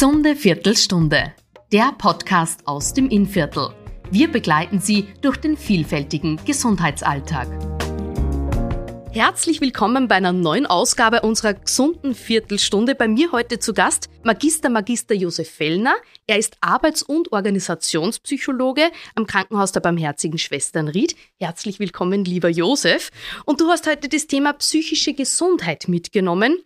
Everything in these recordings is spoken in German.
Gesunde Viertelstunde, der Podcast aus dem Innviertel. Wir begleiten Sie durch den vielfältigen Gesundheitsalltag. Herzlich willkommen bei einer neuen Ausgabe unserer gesunden Viertelstunde. Bei mir heute zu Gast Magister Magister Josef Fellner. Er ist Arbeits- und Organisationspsychologe am Krankenhaus der Barmherzigen Schwestern Ried. Herzlich willkommen, lieber Josef. Und du hast heute das Thema psychische Gesundheit mitgenommen.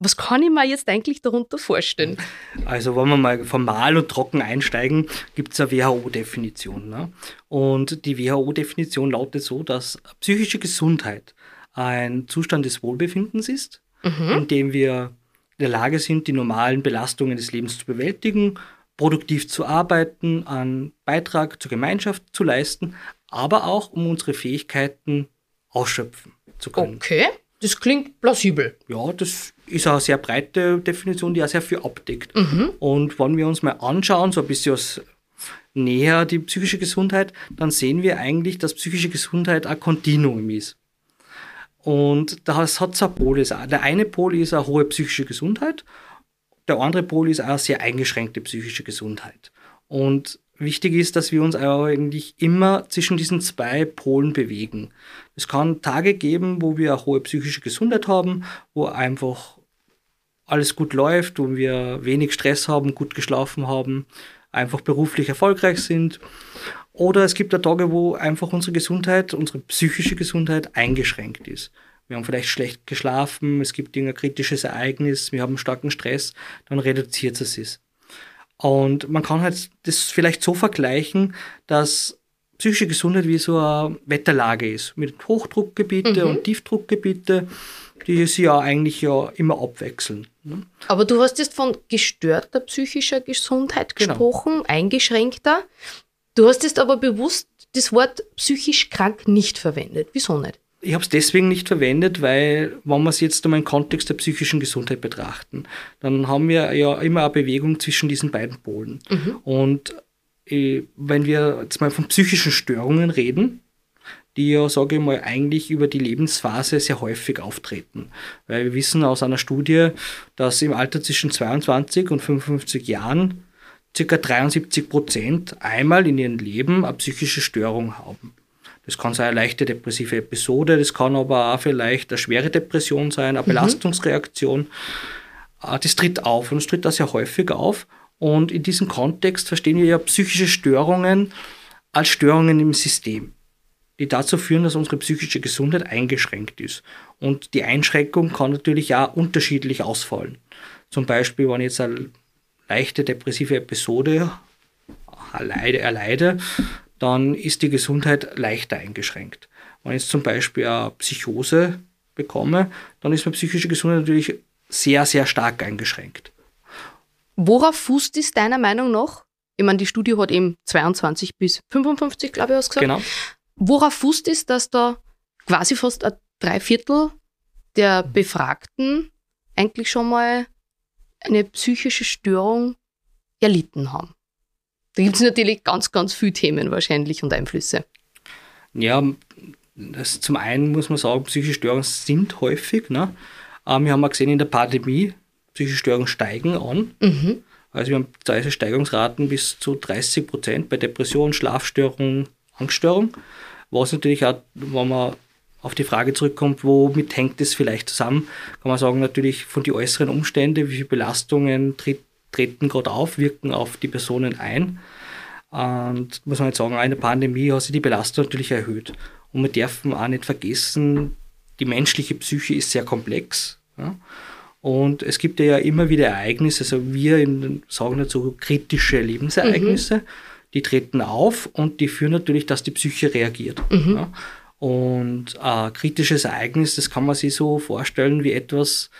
Was kann ich mir jetzt eigentlich darunter vorstellen? Also, wenn wir mal formal und trocken einsteigen, gibt es eine WHO-Definition. Ne? Und die WHO-Definition lautet so, dass psychische Gesundheit ein Zustand des Wohlbefindens ist, mhm. in dem wir in der Lage sind, die normalen Belastungen des Lebens zu bewältigen, produktiv zu arbeiten, einen Beitrag zur Gemeinschaft zu leisten, aber auch um unsere Fähigkeiten ausschöpfen zu können. Okay, das klingt plausibel. Ja, das ist eine sehr breite Definition, die auch sehr viel abdeckt. Mhm. Und wenn wir uns mal anschauen, so ein bisschen aus näher die psychische Gesundheit, dann sehen wir eigentlich, dass psychische Gesundheit ein Kontinuum ist. Und das hat zwei Pole. Der eine Pol ist eine hohe psychische Gesundheit, der andere Pol ist eine sehr eingeschränkte psychische Gesundheit. Und wichtig ist, dass wir uns eigentlich immer zwischen diesen zwei Polen bewegen. Es kann Tage geben, wo wir eine hohe psychische Gesundheit haben, wo einfach alles gut läuft, wo wir wenig Stress haben, gut geschlafen haben, einfach beruflich erfolgreich sind. Oder es gibt ja Tage, wo einfach unsere Gesundheit, unsere psychische Gesundheit eingeschränkt ist. Wir haben vielleicht schlecht geschlafen, es gibt ein kritisches Ereignis, wir haben starken Stress, dann reduziert es es. Und man kann halt das vielleicht so vergleichen, dass psychische Gesundheit wie so eine Wetterlage ist, mit Hochdruckgebiete mhm. und Tiefdruckgebiete die sie ja eigentlich ja immer abwechseln. Ne? Aber du hast jetzt von gestörter psychischer Gesundheit genau. gesprochen, genau. eingeschränkter. Du hast jetzt aber bewusst das Wort psychisch krank nicht verwendet. Wieso nicht? Ich habe es deswegen nicht verwendet, weil, wenn wir es jetzt einmal im Kontext der psychischen Gesundheit betrachten, dann haben wir ja immer eine Bewegung zwischen diesen beiden Polen. Mhm. Und äh, wenn wir jetzt mal von psychischen Störungen reden, die ja, sage ich mal, eigentlich über die Lebensphase sehr häufig auftreten. Weil wir wissen aus einer Studie, dass im Alter zwischen 22 und 55 Jahren ca. 73 Prozent einmal in ihrem Leben eine psychische Störung haben. Das kann sein eine leichte depressive Episode, das kann aber auch vielleicht eine schwere Depression sein, eine mhm. Belastungsreaktion. Mhm. Das tritt auf und es tritt da sehr häufig auf. Und in diesem Kontext verstehen wir ja psychische Störungen als Störungen im System die dazu führen, dass unsere psychische Gesundheit eingeschränkt ist. Und die Einschränkung kann natürlich auch unterschiedlich ausfallen. Zum Beispiel, wenn ich jetzt eine leichte depressive Episode erleide, erleide dann ist die Gesundheit leichter eingeschränkt. Wenn ich jetzt zum Beispiel eine Psychose bekomme, dann ist meine psychische Gesundheit natürlich sehr, sehr stark eingeschränkt. Worauf fußt es deiner Meinung nach? Ich meine, die Studie hat eben 22 bis 55, glaube ich, ausgesagt. Genau. Worauf fußt es, dass da quasi fast ein Dreiviertel der Befragten eigentlich schon mal eine psychische Störung erlitten haben? Da gibt es natürlich ganz, ganz viele Themen wahrscheinlich und Einflüsse. Ja, das, zum einen muss man sagen, psychische Störungen sind häufig. Ne? Ähm, wir haben auch gesehen, in der Pandemie, psychische Störungen steigen an. Mhm. Also wir haben teilweise Steigungsraten bis zu 30 Prozent bei Depressionen, Schlafstörungen, Angststörung. Was natürlich auch, wenn man auf die Frage zurückkommt, womit hängt es vielleicht zusammen, kann man sagen, natürlich von den äußeren Umständen, wie viele Belastungen tritt, treten gerade auf, wirken auf die Personen ein. Und muss man jetzt sagen, eine Pandemie hat sich die Belastung natürlich erhöht. Und wir dürfen auch nicht vergessen, die menschliche Psyche ist sehr komplex. Ja? Und es gibt ja immer wieder Ereignisse, also wir sagen dazu kritische Lebensereignisse. Mhm die treten auf und die führen natürlich, dass die Psyche reagiert. Mhm. Ja. Und ein kritisches Ereignis, das kann man sich so vorstellen wie etwas,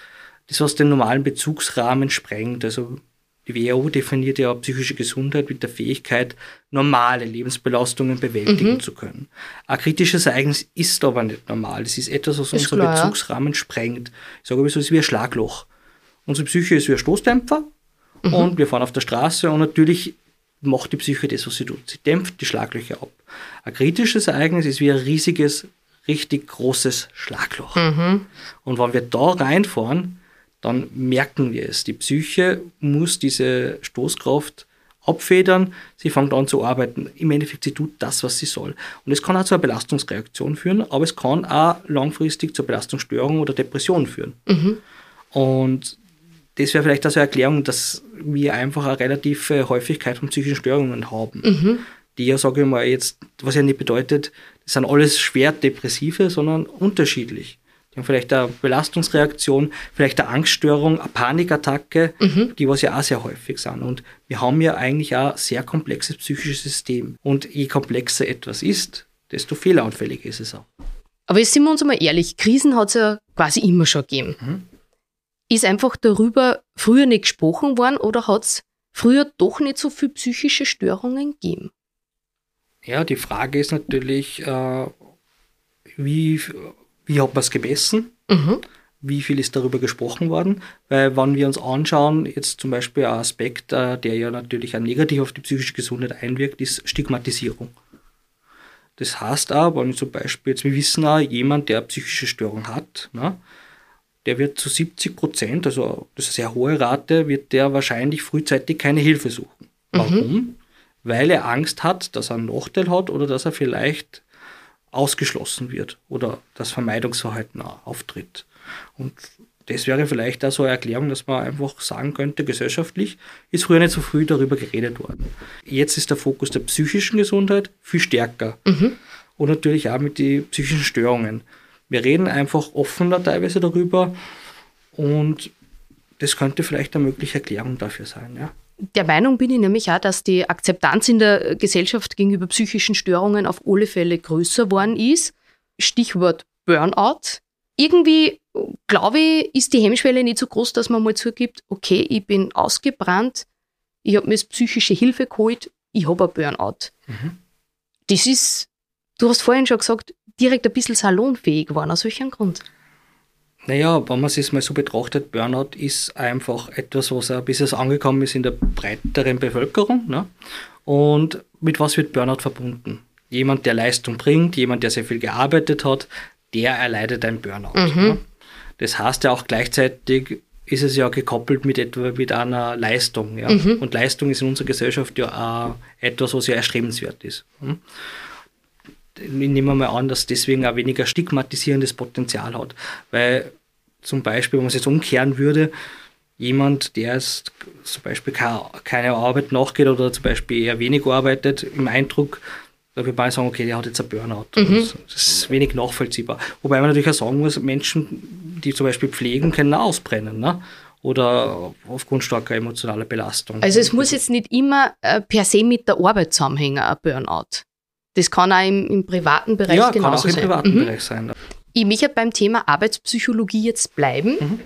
das was den normalen Bezugsrahmen sprengt. Also die WHO definiert ja psychische Gesundheit mit der Fähigkeit, normale Lebensbelastungen bewältigen mhm. zu können. Ein kritisches Ereignis ist aber nicht normal. Es ist etwas, was unseren Bezugsrahmen ja. sprengt. Ich sage aber so, es ist wie ein Schlagloch. Unsere Psyche ist wie ein Stoßdämpfer mhm. und wir fahren auf der Straße und natürlich macht die Psyche das, was sie tut. Sie dämpft die Schlaglöcher ab. Ein kritisches Ereignis ist wie ein riesiges, richtig großes Schlagloch. Mhm. Und wenn wir da reinfahren, dann merken wir es. Die Psyche muss diese Stoßkraft abfedern, sie fängt an zu arbeiten. Im Endeffekt, sie tut das, was sie soll. Und es kann auch zu einer Belastungsreaktion führen, aber es kann auch langfristig zur Belastungsstörung oder Depression führen. Mhm. Und das wäre vielleicht also eine Erklärung, dass wir einfach eine relative Häufigkeit von psychischen Störungen haben. Mhm. Die ja, sage ich mal, jetzt, was ja nicht bedeutet, das sind alles schwer depressive, sondern unterschiedlich. Vielleicht eine Belastungsreaktion, vielleicht eine Angststörung, eine Panikattacke, mhm. die was ja auch sehr häufig sind. Und wir haben ja eigentlich auch ein sehr komplexes psychisches System. Und je komplexer etwas ist, desto fehleranfälliger ist es auch. Aber jetzt sind wir uns einmal ehrlich, Krisen hat es ja quasi immer schon gegeben. Mhm. Ist einfach darüber früher nicht gesprochen worden oder hat es früher doch nicht so viele psychische Störungen gegeben? Ja, die Frage ist natürlich, äh, wie, wie hat man es gemessen? Mhm. Wie viel ist darüber gesprochen worden? Weil, wenn wir uns anschauen, jetzt zum Beispiel ein Aspekt, äh, der ja natürlich auch negativ auf die psychische Gesundheit einwirkt, ist Stigmatisierung. Das heißt auch, wenn zum Beispiel, jetzt wir wissen auch, jemand, der psychische Störung hat, ne, der wird zu 70 Prozent, also das ist eine sehr hohe Rate, wird der wahrscheinlich frühzeitig keine Hilfe suchen. Warum? Mhm. Weil er Angst hat, dass er einen Nachteil hat oder dass er vielleicht ausgeschlossen wird oder das Vermeidungsverhalten auftritt. Und das wäre vielleicht auch so eine Erklärung, dass man einfach sagen könnte, gesellschaftlich ist früher nicht so früh darüber geredet worden. Jetzt ist der Fokus der psychischen Gesundheit viel stärker. Mhm. Und natürlich auch mit den psychischen Störungen. Wir reden einfach offener teilweise darüber und das könnte vielleicht eine mögliche Erklärung dafür sein. Ja. Der Meinung bin ich nämlich auch, dass die Akzeptanz in der Gesellschaft gegenüber psychischen Störungen auf alle Fälle größer geworden ist. Stichwort Burnout. Irgendwie, glaube ich, ist die Hemmschwelle nicht so groß, dass man mal zugibt, okay, ich bin ausgebrannt, ich habe mir jetzt psychische Hilfe geholt, ich habe ein Burnout. Mhm. Das ist, du hast vorhin schon gesagt, direkt ein bisschen salonfähig waren, aus welchem Grund? Naja, wenn man es mal so betrachtet, Burnout ist einfach etwas, was ein bisschen angekommen ist in der breiteren Bevölkerung. Ne? Und mit was wird Burnout verbunden? Jemand, der Leistung bringt, jemand, der sehr viel gearbeitet hat, der erleidet ein Burnout. Mhm. Ne? Das heißt ja auch gleichzeitig ist es ja gekoppelt mit etwa mit einer Leistung. Ja? Mhm. Und Leistung ist in unserer Gesellschaft ja auch etwas, was ja erstrebenswert ist. Hm? ich nehme mal an, dass deswegen auch weniger stigmatisierendes Potenzial hat. Weil zum Beispiel, wenn man es jetzt umkehren würde, jemand, der jetzt zum Beispiel keine Arbeit nachgeht oder zum Beispiel eher wenig arbeitet, im Eindruck, da würde man sagen, okay, der hat jetzt ein Burnout. Mhm. Das ist wenig nachvollziehbar. Wobei man natürlich auch sagen muss, Menschen, die zum Beispiel pflegen, können auch ausbrennen. Ne? Oder aufgrund starker emotionaler Belastung. Also es muss jetzt nicht immer äh, per se mit der Arbeit zusammenhängen, ein Burnout. Das kann auch im, im privaten Bereich ja, genauso kann auch im privaten mhm. Bereich sein. Ich möchte beim Thema Arbeitspsychologie jetzt bleiben. Mhm.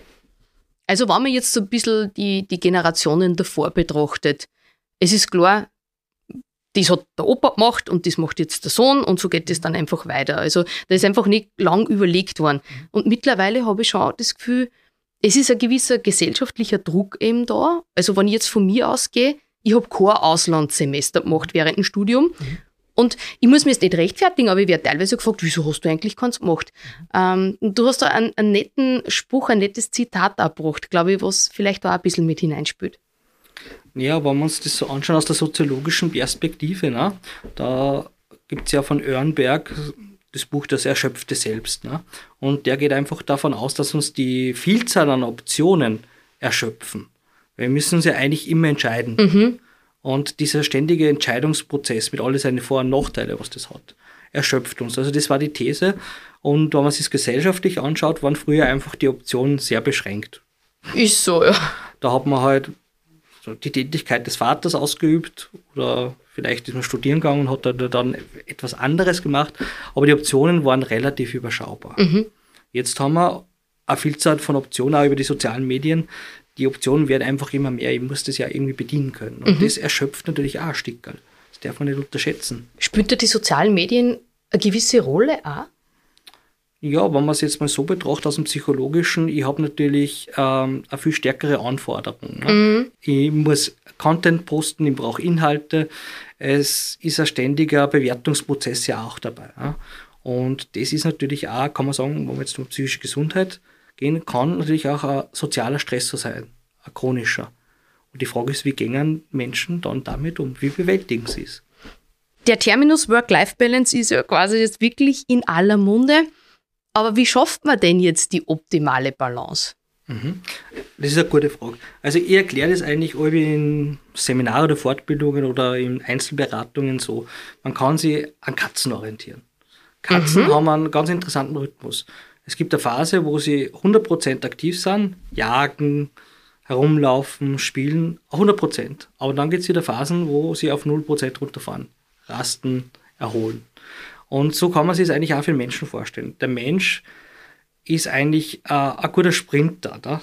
Also wenn man jetzt so ein bisschen die, die Generationen davor betrachtet, es ist klar, das hat der Opa gemacht und das macht jetzt der Sohn und so geht es dann einfach weiter. Also da ist einfach nicht lang überlegt worden. Und mittlerweile habe ich schon das Gefühl, es ist ein gewisser gesellschaftlicher Druck eben da. Also wenn ich jetzt von mir ausgehe, ich habe kein Auslandssemester gemacht während dem Studium. Mhm. Und ich muss mir jetzt nicht rechtfertigen, aber ich werde teilweise gefragt, wieso hast du eigentlich keins gemacht? Ähm, du hast da einen, einen, netten Spruch, ein nettes Zitat abgebracht, glaube ich, was vielleicht auch ein bisschen mit hineinspielt. Ja, wenn wir uns das so anschauen aus der soziologischen Perspektive, ne, da gibt es ja von Örnberg das Buch Das Erschöpfte Selbst. Ne? Und der geht einfach davon aus, dass uns die Vielzahl an Optionen erschöpfen. Wir müssen uns ja eigentlich immer entscheiden. Mhm. Und dieser ständige Entscheidungsprozess mit all seinen Vor- und Nachteilen, was das hat, erschöpft uns. Also das war die These. Und wenn man sich gesellschaftlich anschaut, waren früher einfach die Optionen sehr beschränkt. Ist so, ja. Da hat man halt die Tätigkeit des Vaters ausgeübt oder vielleicht ist man studieren gegangen und hat dann etwas anderes gemacht. Aber die Optionen waren relativ überschaubar. Mhm. Jetzt haben wir eine Vielzahl von Optionen auch über die sozialen Medien, die Optionen werden einfach immer mehr. Ich muss das ja irgendwie bedienen können. Und mhm. das erschöpft natürlich auch ein Stickerl. Das darf man nicht unterschätzen. Spielt da die sozialen Medien eine gewisse Rolle auch? Ja, wenn man es jetzt mal so betrachtet aus dem Psychologischen, ich habe natürlich ähm, eine viel stärkere Anforderung. Ne? Mhm. Ich muss Content posten, ich brauche Inhalte. Es ist ein ständiger Bewertungsprozess ja auch dabei. Ja? Und das ist natürlich auch, kann man sagen, wenn man jetzt um psychische Gesundheit gehen, kann natürlich auch ein sozialer Stressor sein, ein chronischer. Und die Frage ist, wie gehen Menschen dann damit um? Wie bewältigen sie es? Der Terminus Work-Life-Balance ist ja quasi jetzt wirklich in aller Munde. Aber wie schafft man denn jetzt die optimale Balance? Mhm. Das ist eine gute Frage. Also ich erkläre das eigentlich in Seminaren oder Fortbildungen oder in Einzelberatungen so. Man kann sich an Katzen orientieren. Katzen mhm. haben einen ganz interessanten Rhythmus. Es gibt eine Phase, wo sie 100% aktiv sind, jagen, herumlaufen, spielen, 100%. Aber dann gibt es wieder Phasen, wo sie auf 0% runterfahren, rasten, erholen. Und so kann man sich es eigentlich auch für den Menschen vorstellen. Der Mensch ist eigentlich äh, ein guter Sprinter, da?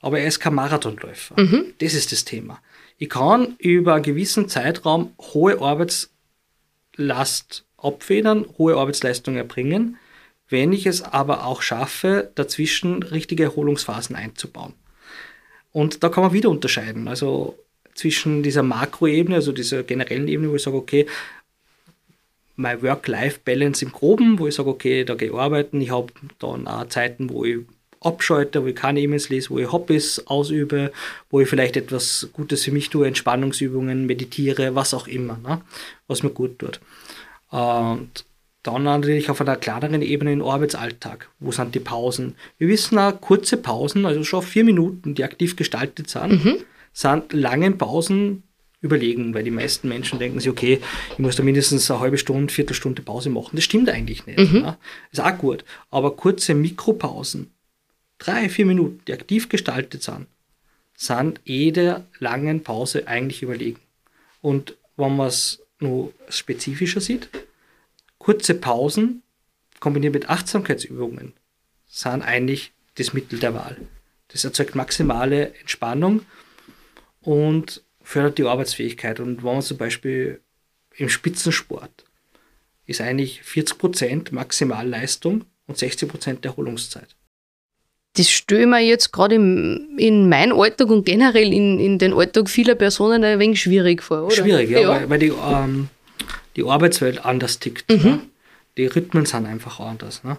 aber er ist kein Marathonläufer. Mhm. Das ist das Thema. Ich kann über einen gewissen Zeitraum hohe Arbeitslast abfedern, hohe Arbeitsleistung erbringen, wenn ich es aber auch schaffe, dazwischen richtige Erholungsphasen einzubauen. Und da kann man wieder unterscheiden. Also zwischen dieser Makroebene, also dieser generellen Ebene, wo ich sage, okay, mein Work-Life-Balance im Groben, wo ich sage, okay, da gehe ich arbeiten. Ich habe dann auch Zeiten, wo ich abschalte, wo ich keine E-Mails lese, wo ich Hobbys ausübe, wo ich vielleicht etwas Gutes für mich tue, Entspannungsübungen, meditiere, was auch immer, ne? was mir gut tut. Und dann natürlich auf einer kleineren Ebene im Arbeitsalltag. Wo sind die Pausen? Wir wissen auch, kurze Pausen, also schon vier Minuten, die aktiv gestaltet sind, mhm. sind langen Pausen überlegen, weil die meisten Menschen denken sich, okay, ich muss da mindestens eine halbe Stunde, Viertelstunde Pause machen. Das stimmt eigentlich nicht. Mhm. Ne? Ist auch gut. Aber kurze Mikropausen, drei, vier Minuten, die aktiv gestaltet sind, sind jeder langen Pause eigentlich überlegen. Und wenn man es nur spezifischer sieht, kurze Pausen kombiniert mit Achtsamkeitsübungen sind eigentlich das Mittel der Wahl. Das erzeugt maximale Entspannung und fördert die Arbeitsfähigkeit. Und wenn man zum Beispiel im Spitzensport ist eigentlich 40% Maximalleistung und 60% Erholungszeit. Das ich mir jetzt gerade in meinem Alltag und generell in, in den Alltag vieler Personen ein wenig schwierig vor, oder? Schwierig, ja, ja. Weil, weil, die, ähm, die Arbeitswelt anders tickt. Mhm. Ne? Die Rhythmen sind einfach anders. Ne?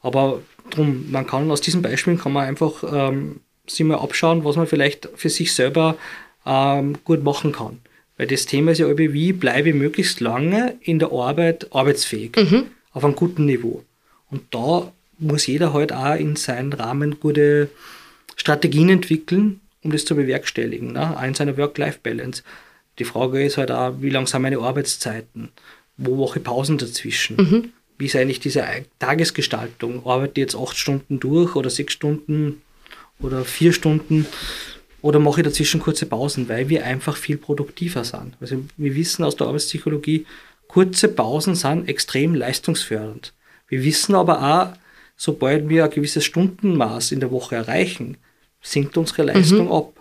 Aber drum, man kann aus diesen Beispielen kann man einfach ähm, sich mal abschauen, was man vielleicht für sich selber ähm, gut machen kann. Weil das Thema ist ja wie bleibe ich möglichst lange in der Arbeit arbeitsfähig, mhm. auf einem guten Niveau. Und da muss jeder halt auch in seinen Rahmen gute Strategien entwickeln, um das zu bewerkstelligen, ne? auch in seiner Work-Life-Balance. Die Frage ist halt auch, wie lang sind meine Arbeitszeiten? Wo mache ich Pausen dazwischen? Mhm. Wie ist eigentlich diese Tagesgestaltung? Arbeite ich jetzt acht Stunden durch oder sechs Stunden oder vier Stunden? Oder mache ich dazwischen kurze Pausen, weil wir einfach viel produktiver sind. Also wir wissen aus der Arbeitspsychologie, kurze Pausen sind extrem leistungsfördernd. Wir wissen aber auch, sobald wir ein gewisses Stundenmaß in der Woche erreichen, sinkt unsere Leistung mhm. ab.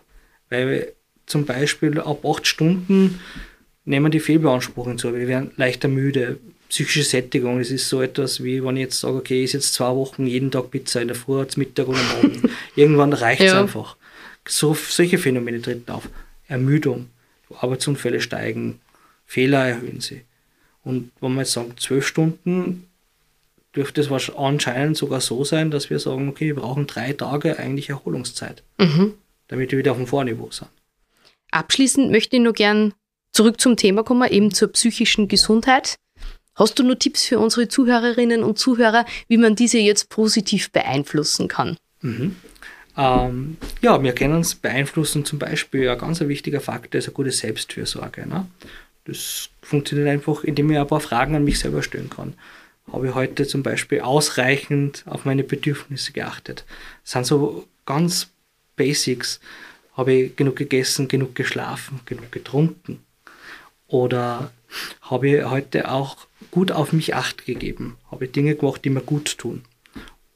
Weil wir zum Beispiel ab acht Stunden nehmen die Fehlbeanspruchungen zu. Wir werden leichter müde. Psychische Sättigung, das ist so etwas wie, wenn ich jetzt sage, okay, ich jetzt zwei Wochen jeden Tag Pizza in der Früh, Mittag und am Abend. Irgendwann reicht es ja. einfach. So, solche Phänomene treten auf. Ermüdung, Arbeitsunfälle steigen, Fehler erhöhen sie. Und wenn wir jetzt sagen, zwölf Stunden, dürfte es anscheinend sogar so sein, dass wir sagen, okay, wir brauchen drei Tage eigentlich Erholungszeit, mhm. damit wir wieder auf dem Vorniveau sind. Abschließend möchte ich nur gern zurück zum Thema kommen, eben zur psychischen Gesundheit. Hast du nur Tipps für unsere Zuhörerinnen und Zuhörer, wie man diese jetzt positiv beeinflussen kann? Mhm. Ähm, ja, wir können uns beeinflussen, zum Beispiel ein ganz wichtiger Faktor ist eine gute Selbstfürsorge. Ne? Das funktioniert einfach, indem ich ein paar Fragen an mich selber stellen kann. Habe ich heute zum Beispiel ausreichend auf meine Bedürfnisse geachtet? Das sind so ganz Basics. Habe ich genug gegessen, genug geschlafen, genug getrunken? Oder habe ich heute auch gut auf mich acht gegeben? Habe ich Dinge gemacht, die mir gut tun?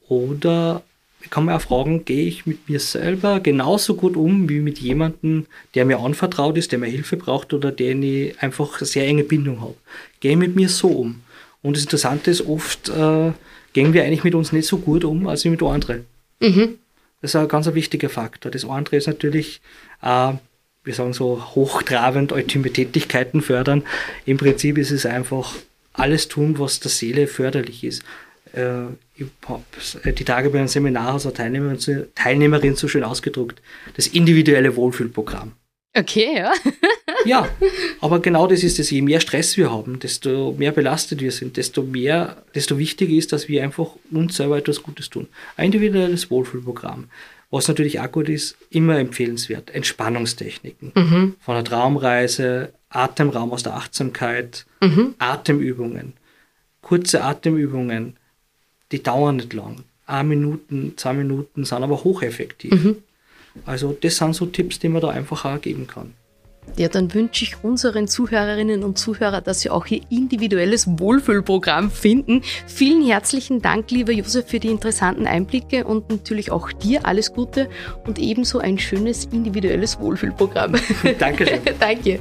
Oder ich kann mir auch fragen, gehe ich mit mir selber genauso gut um wie mit jemandem, der mir anvertraut ist, der mir Hilfe braucht oder den ich einfach eine sehr enge Bindung habe. Gehe mit mir so um. Und das Interessante ist, oft äh, gehen wir eigentlich mit uns nicht so gut um, als mit anderen. Mhm. Das ist ein ganz wichtiger Faktor. Das andere ist natürlich, äh, wir sagen so, hochtrabend ultime Tätigkeiten fördern. Im Prinzip ist es einfach alles tun, was der Seele förderlich ist äh, ich habe die Tage bei einem Seminar aus einer Teilnehmerin, Teilnehmerin so schön ausgedruckt, das individuelle Wohlfühlprogramm. Okay, ja. ja, aber genau das ist es. Je mehr Stress wir haben, desto mehr belastet wir sind, desto mehr, desto wichtiger ist, dass wir einfach uns selber etwas Gutes tun. Ein individuelles Wohlfühlprogramm. Was natürlich auch gut ist, immer empfehlenswert. Entspannungstechniken. Mhm. Von der Traumreise, Atemraum aus der Achtsamkeit, mhm. Atemübungen, kurze Atemübungen, die dauern nicht lang. Ein Minuten, zwei Minuten sind aber hocheffektiv. Mhm. Also das sind so Tipps, die man da einfach auch geben kann. Ja, dann wünsche ich unseren Zuhörerinnen und Zuhörern, dass sie auch ihr individuelles Wohlfühlprogramm finden. Vielen herzlichen Dank, lieber Josef, für die interessanten Einblicke und natürlich auch dir alles Gute und ebenso ein schönes individuelles Wohlfühlprogramm. Dankeschön. Danke.